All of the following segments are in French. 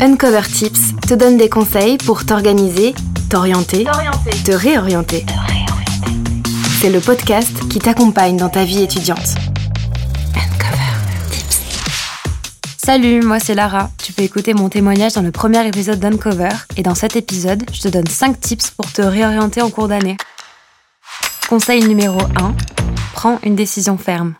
Uncover Tips te donne des conseils pour t'organiser, t'orienter, te réorienter. C'est le podcast qui t'accompagne dans ta vie étudiante. Uncover Tips. Salut, moi c'est Lara. Tu peux écouter mon témoignage dans le premier épisode d'Uncover et dans cet épisode, je te donne 5 tips pour te réorienter en cours d'année. Conseil numéro 1. Prends une décision ferme.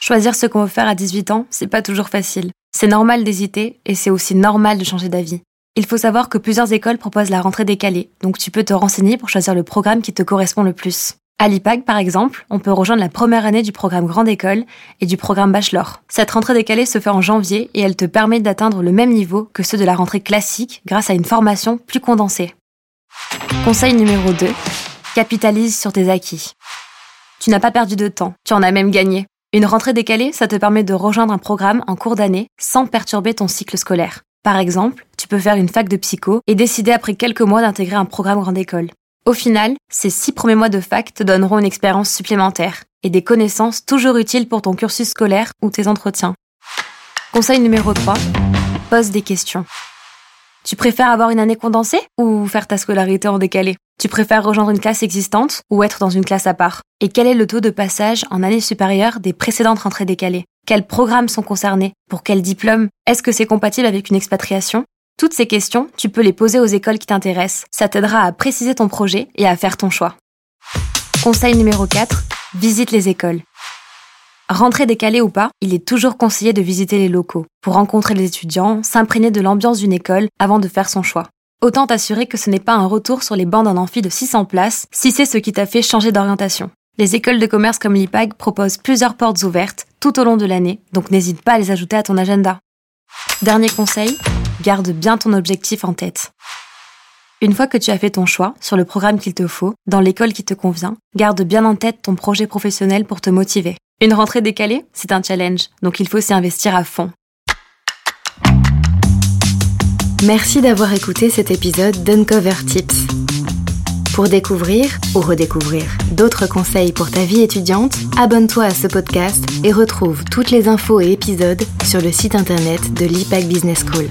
Choisir ce qu'on veut faire à 18 ans, c'est pas toujours facile. C'est normal d'hésiter et c'est aussi normal de changer d'avis. Il faut savoir que plusieurs écoles proposent la rentrée décalée, donc tu peux te renseigner pour choisir le programme qui te correspond le plus. À l'IPAG, par exemple, on peut rejoindre la première année du programme Grande École et du programme Bachelor. Cette rentrée décalée se fait en janvier et elle te permet d'atteindre le même niveau que ceux de la rentrée classique grâce à une formation plus condensée. Conseil numéro 2. Capitalise sur tes acquis. Tu n'as pas perdu de temps, tu en as même gagné. Une rentrée décalée, ça te permet de rejoindre un programme en cours d'année sans perturber ton cycle scolaire. Par exemple, tu peux faire une fac de psycho et décider après quelques mois d'intégrer un programme grande école. Au final, ces six premiers mois de fac te donneront une expérience supplémentaire et des connaissances toujours utiles pour ton cursus scolaire ou tes entretiens. Conseil numéro 3. Pose des questions. Tu préfères avoir une année condensée ou faire ta scolarité en décalé? Tu préfères rejoindre une classe existante ou être dans une classe à part? Et quel est le taux de passage en année supérieure des précédentes rentrées décalées? Quels programmes sont concernés? Pour quel diplôme? Est-ce que c'est compatible avec une expatriation? Toutes ces questions, tu peux les poser aux écoles qui t'intéressent. Ça t'aidera à préciser ton projet et à faire ton choix. Conseil numéro 4. Visite les écoles. Rentrée décalée ou pas, il est toujours conseillé de visiter les locaux pour rencontrer les étudiants, s'imprégner de l'ambiance d'une école avant de faire son choix. Autant t'assurer que ce n'est pas un retour sur les bancs d'un amphi de 600 places si c'est ce qui t'a fait changer d'orientation. Les écoles de commerce comme l'IPAG proposent plusieurs portes ouvertes tout au long de l'année, donc n'hésite pas à les ajouter à ton agenda. Dernier conseil, garde bien ton objectif en tête. Une fois que tu as fait ton choix sur le programme qu'il te faut, dans l'école qui te convient, garde bien en tête ton projet professionnel pour te motiver. Une rentrée décalée, c'est un challenge, donc il faut s'y investir à fond. Merci d'avoir écouté cet épisode d'Uncover Tips. Pour découvrir ou redécouvrir d'autres conseils pour ta vie étudiante, abonne-toi à ce podcast et retrouve toutes les infos et épisodes sur le site internet de l'IPAC Business School.